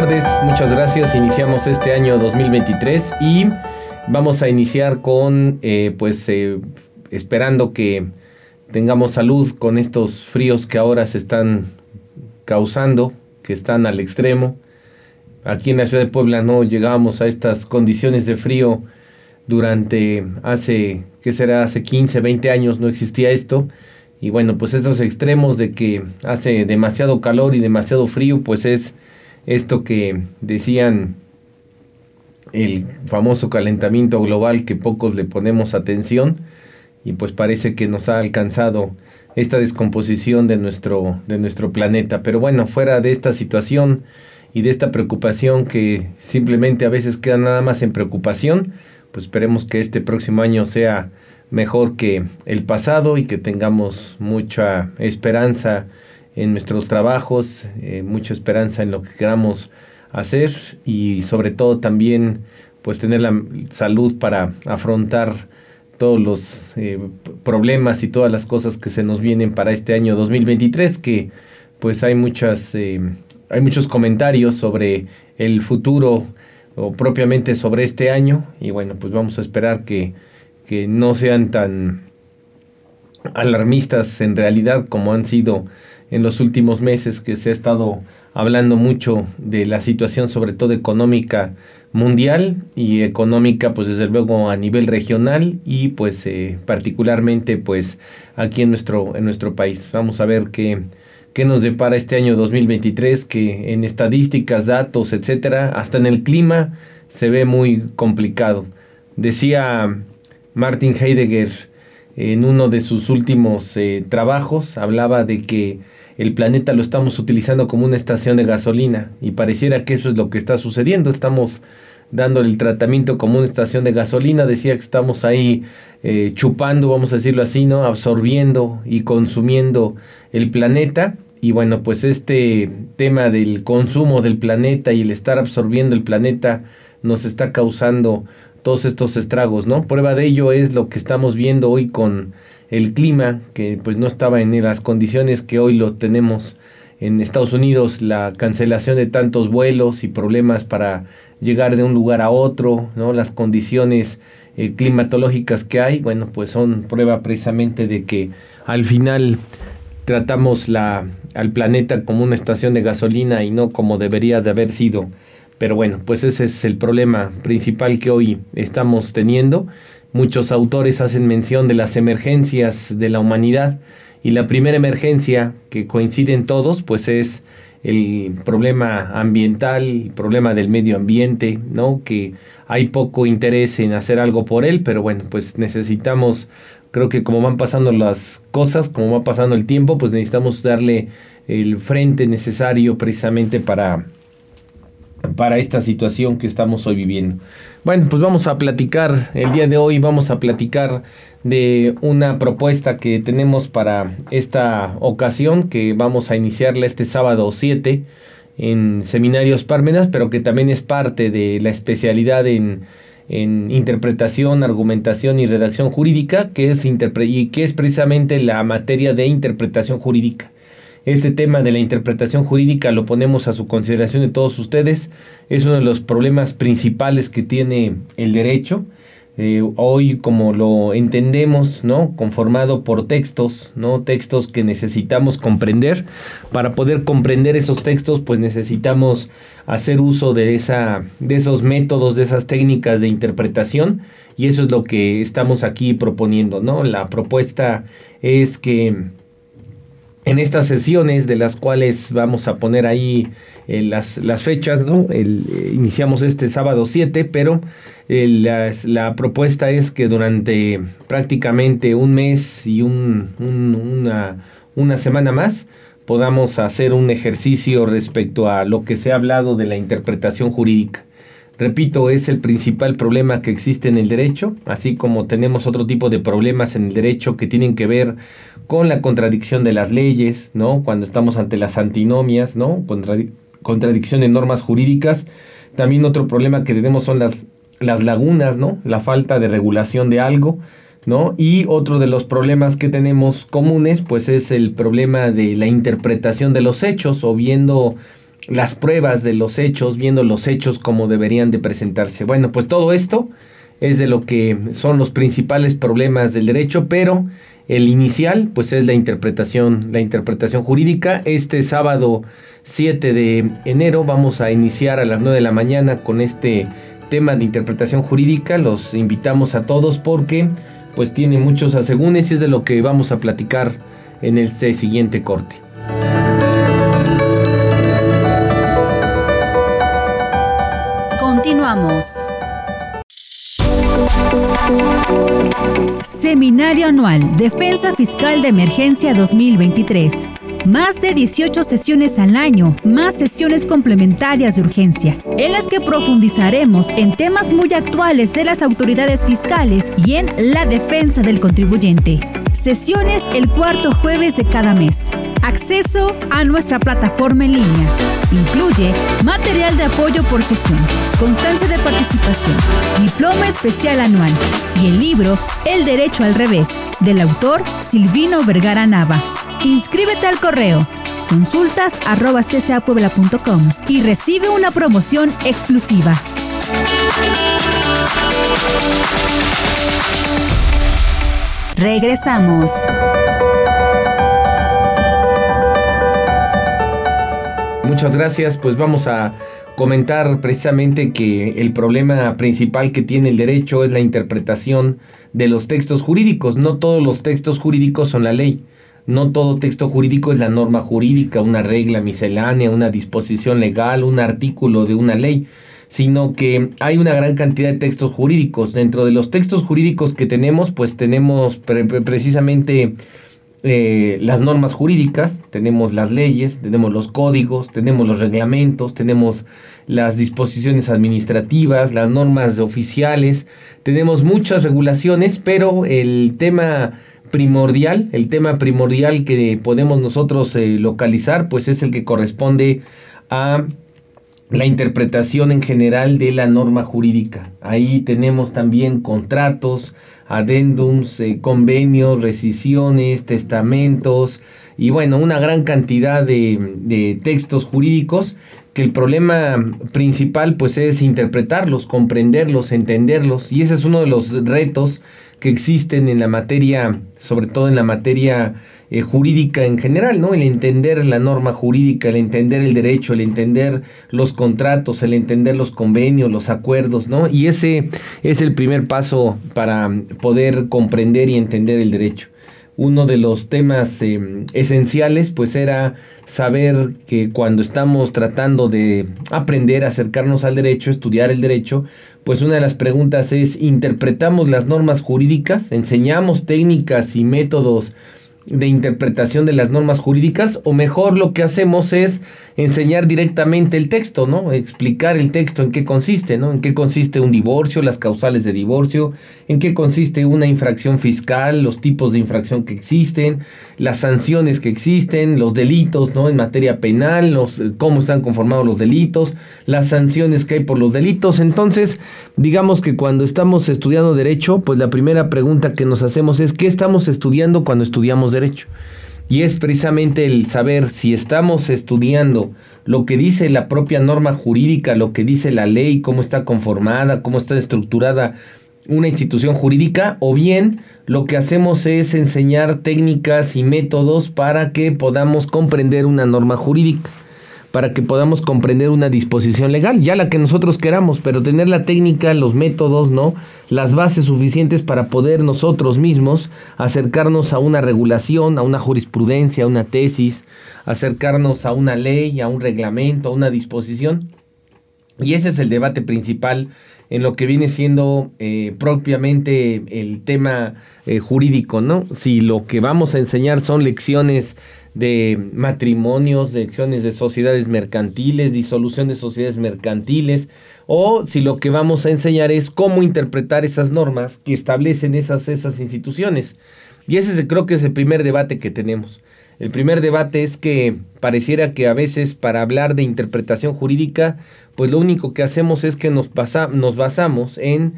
Tardes, muchas gracias. Iniciamos este año 2023 y vamos a iniciar con, eh, pues, eh, esperando que tengamos salud con estos fríos que ahora se están causando, que están al extremo. Aquí en la ciudad de Puebla no llegábamos a estas condiciones de frío durante hace, ¿qué será? Hace 15, 20 años no existía esto. Y bueno, pues estos extremos de que hace demasiado calor y demasiado frío, pues es esto que decían el famoso calentamiento global que pocos le ponemos atención y pues parece que nos ha alcanzado esta descomposición de nuestro, de nuestro planeta. Pero bueno, fuera de esta situación y de esta preocupación que simplemente a veces queda nada más en preocupación, pues esperemos que este próximo año sea mejor que el pasado y que tengamos mucha esperanza en nuestros trabajos, eh, mucha esperanza en lo que queramos hacer y sobre todo también pues tener la salud para afrontar todos los eh, problemas y todas las cosas que se nos vienen para este año 2023 que pues hay muchas eh, hay muchos comentarios sobre el futuro o propiamente sobre este año. Y bueno pues vamos a esperar que, que no sean tan alarmistas en realidad como han sido en los últimos meses que se ha estado hablando mucho de la situación sobre todo económica mundial y económica pues desde luego a nivel regional y pues eh, particularmente pues aquí en nuestro en nuestro país. Vamos a ver qué qué nos depara este año 2023 que en estadísticas datos etcétera hasta en el clima se ve muy complicado. Decía Martin Heidegger en uno de sus últimos eh, trabajos hablaba de que el planeta lo estamos utilizando como una estación de gasolina y pareciera que eso es lo que está sucediendo. Estamos dándole el tratamiento como una estación de gasolina. Decía que estamos ahí eh, chupando, vamos a decirlo así, ¿no? Absorbiendo y consumiendo el planeta. Y bueno, pues este tema del consumo del planeta y el estar absorbiendo el planeta nos está causando todos estos estragos, ¿no? Prueba de ello es lo que estamos viendo hoy con el clima, que pues no estaba en las condiciones que hoy lo tenemos en Estados Unidos, la cancelación de tantos vuelos y problemas para llegar de un lugar a otro, ¿no? Las condiciones eh, climatológicas que hay, bueno, pues son prueba precisamente de que al final tratamos la, al planeta como una estación de gasolina y no como debería de haber sido. Pero bueno, pues ese es el problema principal que hoy estamos teniendo Muchos autores hacen mención de las emergencias de la humanidad y la primera emergencia que coinciden todos pues es el problema ambiental, el problema del medio ambiente, ¿no? Que hay poco interés en hacer algo por él, pero bueno, pues necesitamos, creo que como van pasando las cosas, como va pasando el tiempo, pues necesitamos darle el frente necesario precisamente para, para esta situación que estamos hoy viviendo. Bueno, pues vamos a platicar, el día de hoy vamos a platicar de una propuesta que tenemos para esta ocasión, que vamos a iniciarla este sábado 7 en Seminarios Parmenas, pero que también es parte de la especialidad en, interpretación, argumentación y redacción jurídica, que es, y que es precisamente la materia de interpretación jurídica. Este tema de la interpretación jurídica lo ponemos a su consideración de todos ustedes. Es uno de los problemas principales que tiene el derecho. Eh, hoy como lo entendemos, ¿no? Conformado por textos, ¿no? Textos que necesitamos comprender. Para poder comprender esos textos, pues necesitamos hacer uso de, esa, de esos métodos, de esas técnicas de interpretación. Y eso es lo que estamos aquí proponiendo, ¿no? La propuesta es que en estas sesiones de las cuales vamos a poner ahí eh, las, las, fechas, ¿no? El, eh, iniciamos este sábado 7, pero eh, la propuesta es que durante prácticamente un mes y un, una, una semana más podamos hacer un ejercicio respecto a lo que se ha hablado de la interpretación jurídica. Repito, es el principal problema que existe en el derecho, así como tenemos otro tipo de problemas en el derecho que tienen que ver con la contradicción de las leyes, ¿no? Cuando estamos ante las antinomias, ¿no? contradicción de normas jurídicas. También otro problema que tenemos son las, las lagunas, ¿no? La falta de regulación de algo, ¿no? Y otro de los problemas que tenemos comunes, pues es el problema de la interpretación de los hechos o viendo las pruebas de los hechos, viendo los hechos como deberían de presentarse. Bueno, pues todo esto es de lo que son los principales problemas del derecho, pero el inicial pues es la interpretación, la interpretación jurídica. Este sábado 7 de enero vamos a iniciar a las 9 de la mañana con este tema de interpretación jurídica. Los invitamos a todos porque pues tiene muchos asegúnes y es de lo que vamos a platicar en este siguiente corte. Seminario Anual Defensa Fiscal de Emergencia 2023. Más de 18 sesiones al año, más sesiones complementarias de urgencia, en las que profundizaremos en temas muy actuales de las autoridades fiscales y en la defensa del contribuyente. Sesiones el cuarto jueves de cada mes. Acceso a nuestra plataforma en línea. Incluye material de apoyo por sesión, constancia de participación, diploma especial anual y el libro El Derecho al Revés, del autor Silvino Vergara Nava. Inscríbete al correo consultas arroba y recibe una promoción exclusiva. Regresamos. Muchas gracias, pues vamos a comentar precisamente que el problema principal que tiene el derecho es la interpretación de los textos jurídicos. No todos los textos jurídicos son la ley. No todo texto jurídico es la norma jurídica, una regla miscelánea, una disposición legal, un artículo de una ley, sino que hay una gran cantidad de textos jurídicos. Dentro de los textos jurídicos que tenemos, pues tenemos precisamente eh, las normas jurídicas, tenemos las leyes, tenemos los códigos, tenemos los reglamentos, tenemos las disposiciones administrativas, las normas oficiales, tenemos muchas regulaciones, pero el tema primordial, el tema primordial que podemos nosotros eh, localizar, pues es el que corresponde a la interpretación en general de la norma jurídica. Ahí tenemos también contratos, adendums, eh, convenios, rescisiones, testamentos y bueno, una gran cantidad de, textos jurídicos que el problema principal pues es interpretarlos, comprenderlos, entenderlos. Y ese es uno de los retos que existen en la materia, sobre todo en la materia eh, jurídica en general, ¿no? El entender la norma jurídica, el entender el derecho, el entender los contratos, el entender los convenios, los acuerdos, ¿no? Y ese es el primer paso para poder comprender y entender el derecho. Uno de los temas eh, esenciales, pues era saber que cuando estamos tratando de aprender, acercarnos al derecho, estudiar el derecho, pues una de las preguntas es, ¿interpretamos las normas jurídicas? ¿Enseñamos técnicas y métodos de interpretación de las normas jurídicas o mejor lo que hacemos es enseñar directamente el texto, ¿no? Explicar el texto en qué consiste, ¿no? En qué consiste un divorcio, las causales de divorcio, en qué consiste una infracción fiscal, los tipos de infracción que existen, las sanciones que existen, los delitos, ¿no? En materia penal, los, cómo están conformados los delitos, las sanciones que hay por los delitos. Entonces, digamos que cuando estamos estudiando derecho, pues la primera pregunta que nos hacemos es, ¿qué estamos estudiando cuando estudiamos derecho? Y es precisamente el saber si estamos estudiando lo que dice la propia norma jurídica, lo que dice la ley, cómo está conformada, cómo está estructurada una institución jurídica, o bien lo que hacemos es enseñar técnicas y métodos para que podamos comprender una norma jurídica para que podamos comprender una disposición legal, ya la que nosotros queramos, pero tener la técnica, los métodos, ¿no? Las bases suficientes para poder nosotros mismos acercarnos a una regulación, a una jurisprudencia, a una tesis, acercarnos a una ley, a un reglamento, a una disposición. Y ese es el debate principal en lo que viene siendo eh, propiamente el tema eh, jurídico, ¿no? Si lo que vamos a enseñar son lecciones de matrimonios, de acciones de sociedades mercantiles, disolución de sociedades mercantiles, o si lo que vamos a enseñar es cómo interpretar esas normas que establecen esas, esas instituciones. Y ese creo que es el primer debate que tenemos. El primer debate es que pareciera que a veces para hablar de interpretación jurídica, pues lo único que hacemos es que nos, nos basamos en,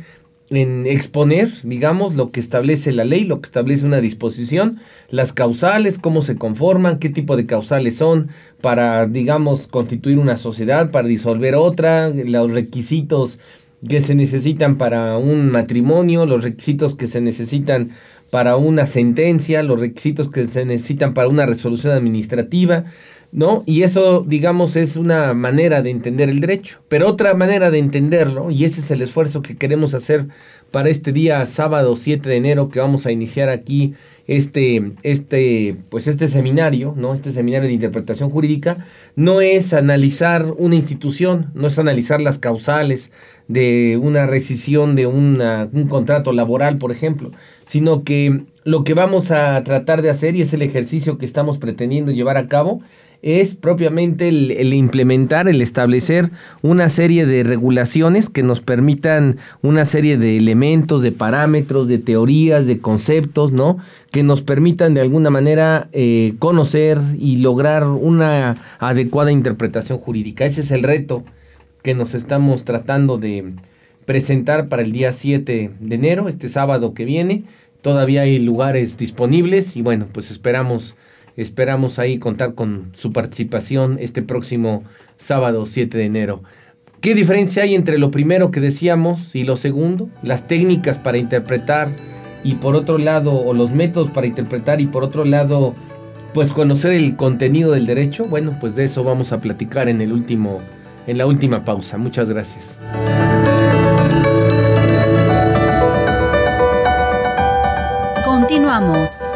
en exponer, digamos, lo que establece la ley, lo que establece una disposición, las causales, cómo se conforman, qué tipo de causales son para, digamos, constituir una sociedad, para disolver otra, los requisitos que se necesitan para un matrimonio, los requisitos que se necesitan para una sentencia, los requisitos que se necesitan para una resolución administrativa, ¿no? Y eso, digamos, es una manera de entender el derecho. Pero otra manera de entenderlo, y ese es el esfuerzo que queremos hacer para este día sábado 7 de enero que vamos a iniciar aquí este, este, pues este seminario, ¿no? Este seminario de interpretación jurídica, no es analizar una institución, no es analizar las causales de una rescisión de un contrato laboral, por ejemplo, sino que lo que vamos a tratar de hacer, y es el ejercicio que estamos pretendiendo llevar a cabo, es propiamente el, implementar, el establecer una serie de regulaciones que nos permitan una serie de elementos, de parámetros, de teorías, de conceptos, ¿no? Que nos permitan de alguna manera eh, conocer y lograr una adecuada interpretación jurídica. Ese es el reto que nos estamos tratando de presentar para el día 7 de enero, este sábado que viene. Todavía hay lugares disponibles y bueno, pues esperamos Esperamos ahí contar con su participación este próximo sábado 7 de enero. ¿Qué diferencia hay entre lo primero que decíamos y lo segundo? Las técnicas para interpretar y por otro lado, o los métodos para interpretar y por otro lado, pues conocer el contenido del derecho. Bueno, pues de eso vamos a platicar en el último, en la última pausa. Muchas gracias. Continuamos.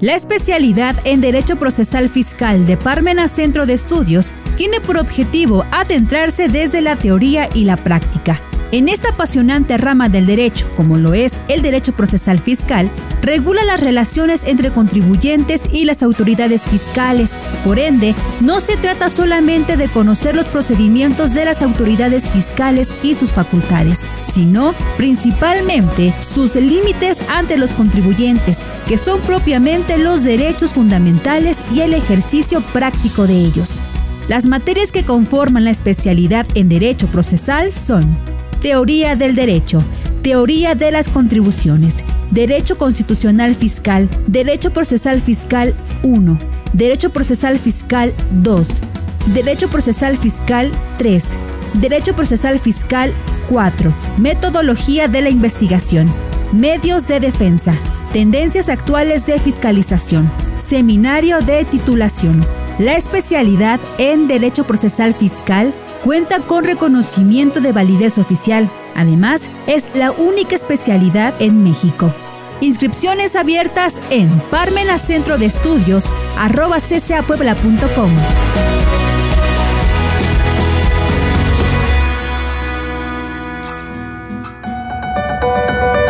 La especialidad en Derecho Procesal Fiscal de Parmena Centro de Estudios tiene por objetivo adentrarse desde la teoría y la práctica. En esta apasionante rama del derecho, como lo es el derecho procesal fiscal, regula las relaciones entre contribuyentes y las autoridades fiscales. Por ende, no se trata solamente de conocer los procedimientos de las autoridades fiscales y sus facultades, sino principalmente sus límites ante los contribuyentes, que son propiamente los derechos fundamentales y el ejercicio práctico de ellos. Las materias que conforman la especialidad en derecho procesal son Teoría del Derecho, Teoría de las Contribuciones, Derecho Constitucional Fiscal, Derecho Procesal Fiscal 1, Derecho Procesal Fiscal 2, Derecho Procesal Fiscal 3, Derecho Procesal Fiscal 4, Metodología de la Investigación, Medios de Defensa, Tendencias Actuales de Fiscalización, Seminario de Titulación. La especialidad en Derecho Procesal Fiscal cuenta con reconocimiento de validez oficial. Además, es la única especialidad en México. Inscripciones abiertas en Parmena Centro de Estudios arroba ccapuebla.com.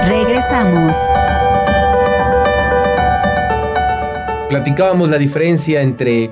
Regresamos. Platicábamos la diferencia entre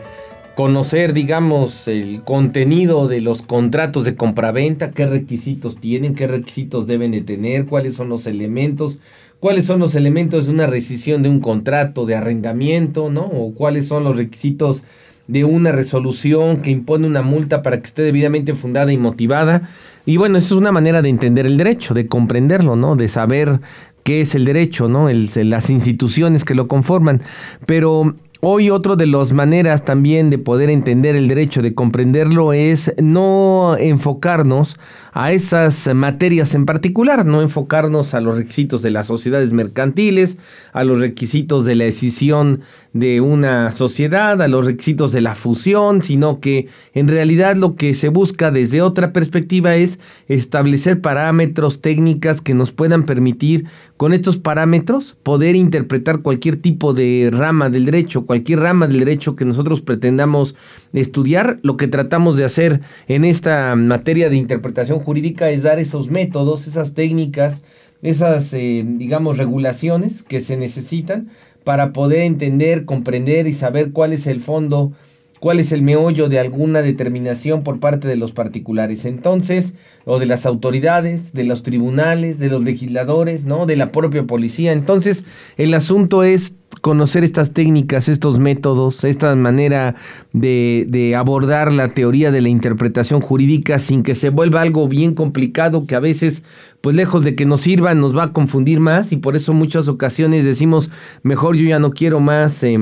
conocer, digamos, el contenido de los contratos de compraventa, qué requisitos tienen, qué requisitos deben de tener, cuáles son los elementos, cuáles son los elementos de una rescisión de un contrato de arrendamiento, ¿no? O cuáles son los requisitos de una resolución que impone una multa para que esté debidamente fundada y motivada. Y bueno, eso es una manera de entender el derecho, de comprenderlo, ¿no? De saber qué es el derecho, ¿no? El, las instituciones que lo conforman. Pero Hoy otro de las maneras también de poder entender el derecho, de comprenderlo, es no enfocarnos a esas materias en particular, no enfocarnos a los requisitos de las sociedades mercantiles, a los requisitos de la decisión de una sociedad, a los requisitos de la fusión, sino que en realidad lo que se busca desde otra perspectiva es establecer parámetros, técnicas que nos puedan permitir con estos parámetros poder interpretar cualquier tipo de rama del derecho, cualquier rama del derecho que nosotros pretendamos estudiar. Lo que tratamos de hacer en esta materia de interpretación jurídica es dar esos métodos, esas técnicas, esas, eh, digamos, regulaciones que se necesitan para poder entender, comprender y saber cuál es el fondo, cuál es el meollo de alguna determinación por parte de los particulares. Entonces, o de las autoridades, de los tribunales, de los legisladores, ¿no? De la propia policía. Entonces, el asunto es conocer estas técnicas, estos métodos, esta manera de, de, abordar la teoría de la interpretación jurídica sin que se vuelva algo bien complicado que a veces, pues lejos de que nos sirva, nos va a confundir más y por eso muchas ocasiones decimos, mejor yo ya no quiero más... Eh,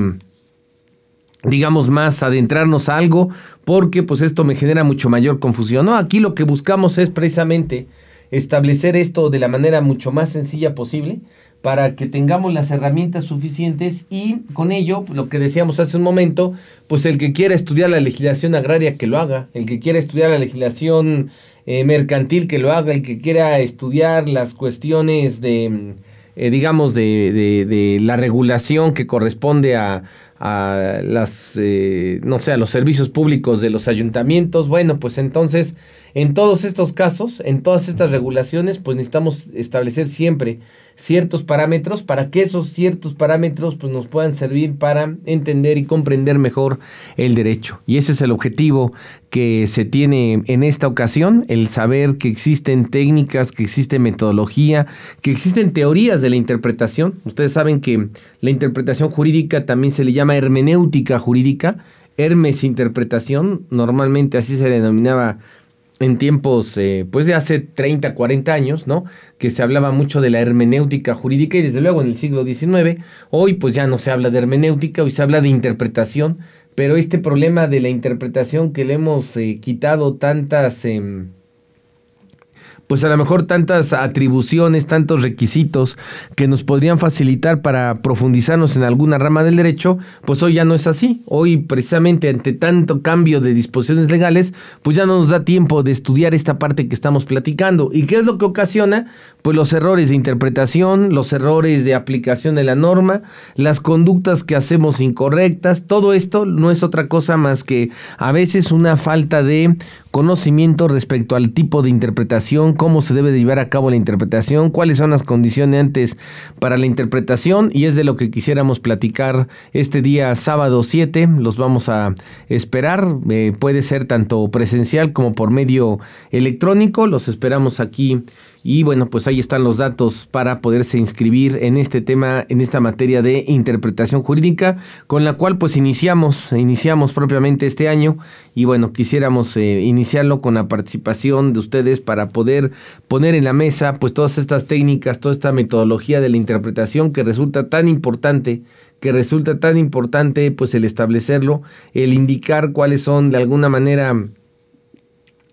digamos más adentrarnos a algo porque pues esto me genera mucho mayor confusión. No, aquí lo que buscamos es precisamente establecer esto de la manera mucho más sencilla posible para que tengamos las herramientas suficientes y con ello, lo que decíamos hace un momento, pues el que quiera estudiar la legislación agraria que lo haga, el que quiera estudiar la legislación eh, mercantil que lo haga, el que quiera estudiar las cuestiones de, eh, digamos, de, de, de la regulación que corresponde a, a las, eh, no sé, a los servicios públicos de los ayuntamientos. Bueno, pues entonces, en todos estos casos, en todas estas regulaciones, pues necesitamos establecer siempre ciertos parámetros para que esos ciertos parámetros pues, nos puedan servir para entender y comprender mejor el derecho. Y ese es el objetivo que se tiene en esta ocasión, el saber que existen técnicas, que existe metodología, que existen teorías de la interpretación. Ustedes saben que la interpretación jurídica también se le llama hermenéutica jurídica, Hermes interpretación, normalmente así se denominaba en tiempos, eh, pues de hace 30, 40 años, ¿no? Que se hablaba mucho de la hermenéutica jurídica y desde luego en el siglo XIX, hoy pues ya no se habla de hermenéutica, hoy se habla de interpretación, pero este problema de la interpretación que le hemos eh, quitado tantas... Em, pues a lo mejor tantas atribuciones, tantos requisitos que nos podrían facilitar para profundizarnos en alguna rama del derecho, pues hoy ya no es así. Hoy precisamente ante tanto cambio de disposiciones legales, pues ya no nos da tiempo de estudiar esta parte que estamos platicando. ¿Y qué es lo que ocasiona? Pues los errores de interpretación, los errores de aplicación de la norma, las conductas que hacemos incorrectas, todo esto no es otra cosa más que a veces una falta de conocimiento respecto al tipo de interpretación, cómo se debe de llevar a cabo la interpretación, cuáles son las condiciones antes para la interpretación y es de lo que quisiéramos platicar este día sábado 7, los vamos a esperar, eh, puede ser tanto presencial como por medio electrónico, los esperamos aquí y bueno, pues ahí están los datos para poderse inscribir en este tema, en esta materia de interpretación jurídica, con la cual pues iniciamos, iniciamos propiamente este año. Y bueno, quisiéramos eh, iniciarlo con la participación de ustedes para poder poner en la mesa pues todas estas técnicas, toda esta metodología de la interpretación que resulta tan importante que resulta tan importante pues el establecerlo, el indicar cuáles son de alguna manera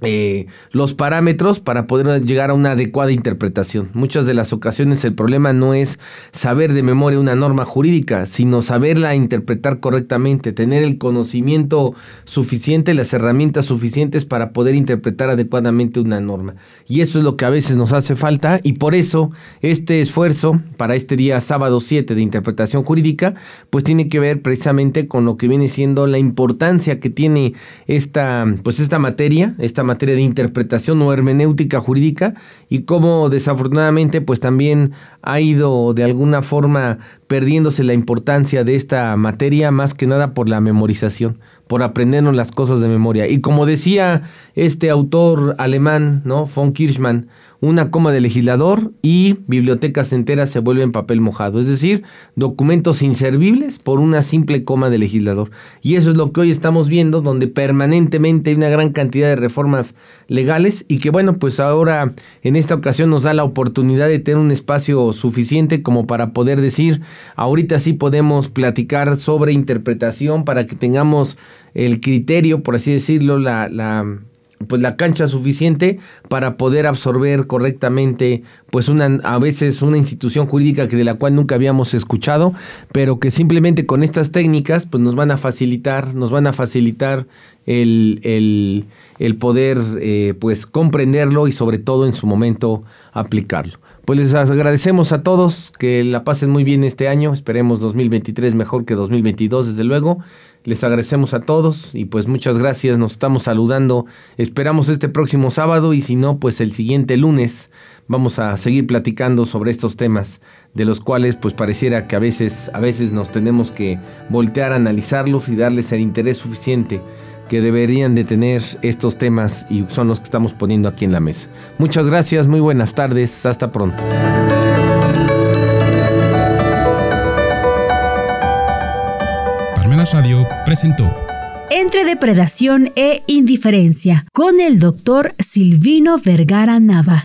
eh, los parámetros para poder llegar a una adecuada interpretación. Muchas de las ocasiones el problema no es saber de memoria una norma jurídica, sino saberla interpretar correctamente, tener el conocimiento suficiente, las herramientas suficientes para poder interpretar adecuadamente una norma. Y eso es lo que a veces nos hace falta y por eso este esfuerzo para este día sábado 7 de interpretación jurídica, pues tiene que ver precisamente con lo que viene siendo la importancia que tiene esta, pues esta materia, esta materia de interpretación o hermenéutica jurídica y cómo desafortunadamente pues también ha ido de alguna forma perdiéndose la importancia de esta materia más que nada por la memorización, por aprendernos las cosas de memoria. Y como decía este autor alemán, ¿no? Von Kirchmann, una coma de legislador y bibliotecas enteras se vuelven papel mojado, es decir, documentos inservibles por una simple coma de legislador. Y eso es lo que hoy estamos viendo, donde permanentemente hay una gran cantidad de reformas legales y que bueno, pues ahora en esta ocasión nos da la oportunidad de tener un espacio suficiente como para poder decir, ahorita sí podemos platicar sobre interpretación para que tengamos el criterio, por así decirlo, la, la pues la cancha suficiente para poder absorber correctamente pues una a veces una institución jurídica que de la cual nunca habíamos escuchado pero que simplemente con estas técnicas pues nos van a facilitar nos van a facilitar el, el, el poder eh, pues comprenderlo y sobre todo en su momento aplicarlo pues les agradecemos a todos que la pasen muy bien este año. Esperemos 2023 mejor que 2022 desde luego. Les agradecemos a todos y pues muchas gracias, nos estamos saludando. Esperamos este próximo sábado y si no, pues el siguiente lunes vamos a seguir platicando sobre estos temas de los cuales pues pareciera que a veces, a veces nos tenemos que voltear a analizarlos y darles el interés suficiente que deberían de tener estos temas y son los que estamos poniendo aquí en la mesa. Muchas gracias, muy buenas tardes, hasta pronto. Parmenas Radio presentó Entre depredación e indiferencia con el doctor Silvino Vergara Nava.